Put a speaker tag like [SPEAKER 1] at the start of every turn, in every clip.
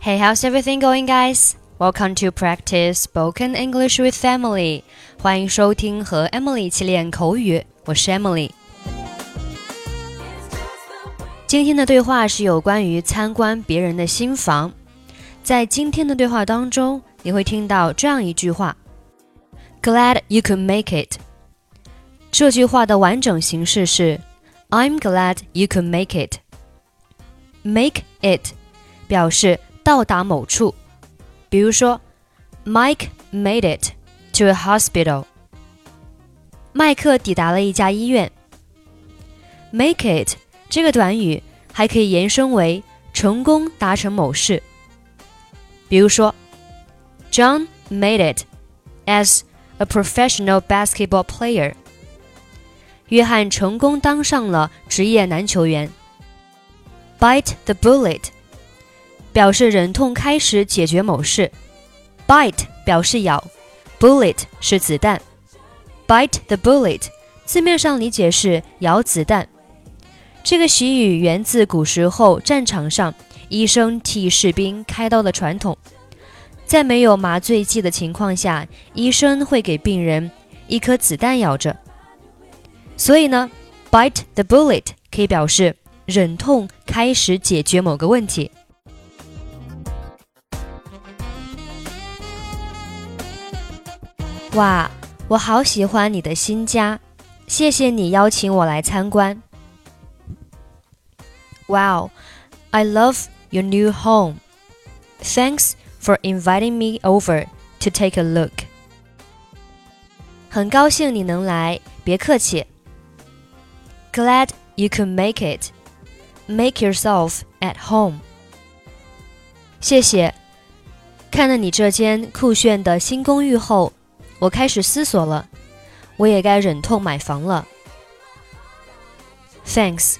[SPEAKER 1] Hey, how's everything going, guys? Welcome to practice spoken English with Emily. 欢迎收听和 Emily 一起练口语，我是 Emily。今天的对话是有关于参观别人的新房。在今天的对话当中，你会听到这样一句话：“Glad you could make it。”这句话的完整形式是 "I'm glad you could make it." Make it 表示 到达某处，比如说，Mike made it to a hospital。麦克抵达了一家医院。Make it 这个短语还可以延伸为成功达成某事，比如说，John made it as a professional basketball player。约翰成功当上了职业男球员。Bite the bullet 表示忍痛开始解决某事，bite 表示咬，bullet 是子弹。Bite the bullet 字面上理解是咬子弹。这个习语源自古时候战场上医生替士兵开刀的传统。在没有麻醉剂的情况下，医生会给病人一颗子弹咬着。所以呢，bite the bullet 可以表示忍痛开始解决某个问题。哇，我好喜欢你的新家，谢谢你邀请我来参观。Wow, I love your new home. Thanks for inviting me over to take a look. 很高兴你能来，别客气。Glad you could make it. Make yourself at home. 谢谢。看了你这间酷炫的新公寓后，我开始思索了，我也该忍痛买房了。Thanks.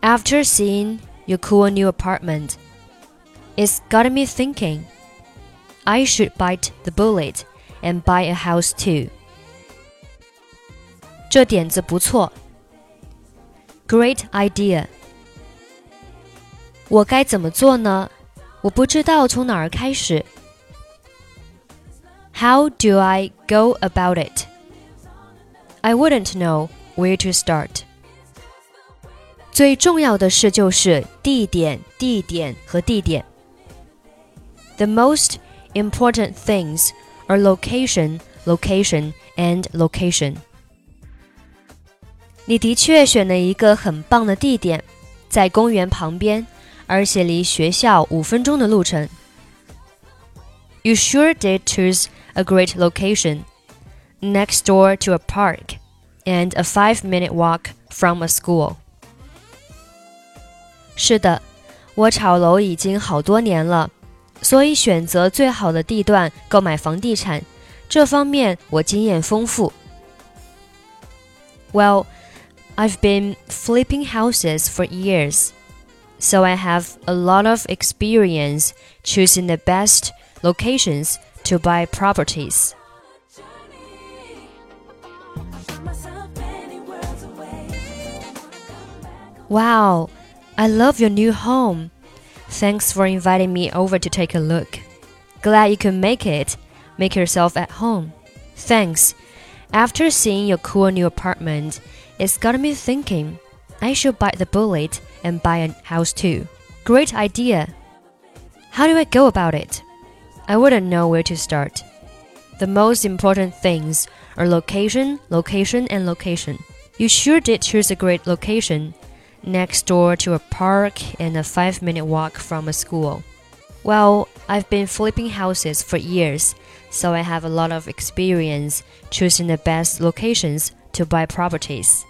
[SPEAKER 1] After seeing your cool new apartment, it's got me thinking I should bite the bullet and buy a house too. 这点子不错。Great idea. 我该怎么做呢？我不知道从哪儿开始。 How do I go about it? I wouldn't know where to start. 最重要的事就是地点、地点和地点。The most important things are location, location, and location. 你的确选了一个很棒的地点，在公园旁边，而且离学校五分钟的路程。 You sure did choose a great location, next door to a park, and a five-minute walk from a school. 是的，我炒楼已经好多年了，所以选择最好的地段购买房地产，这方面我经验丰富。Well. I've been flipping houses for years, so I have a lot of experience choosing the best locations to buy properties. Wow, I love your new home. Thanks for inviting me over to take a look. Glad you could make it. Make yourself at home. Thanks. After seeing your cool new apartment, it's got me thinking. I should bite the bullet and buy a house too. Great idea. How do I go about it? I wouldn't know where to start. The most important things are location, location, and location. You sure did choose a great location, next door to a park and a five minute walk from a school. Well, I've been flipping houses for years, so I have a lot of experience choosing the best locations to buy properties.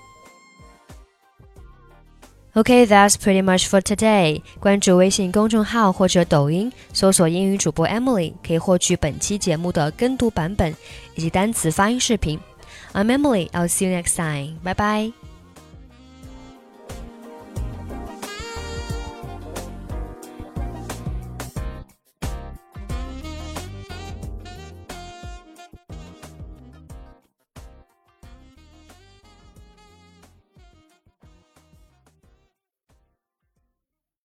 [SPEAKER 1] Okay, that's pretty much for today. 关注微信公众号或者抖音，搜索英语主播 Emily，可以获取本期节目的跟读版本以及单词发音视频。I'm Emily. I'll see you next time. Bye bye.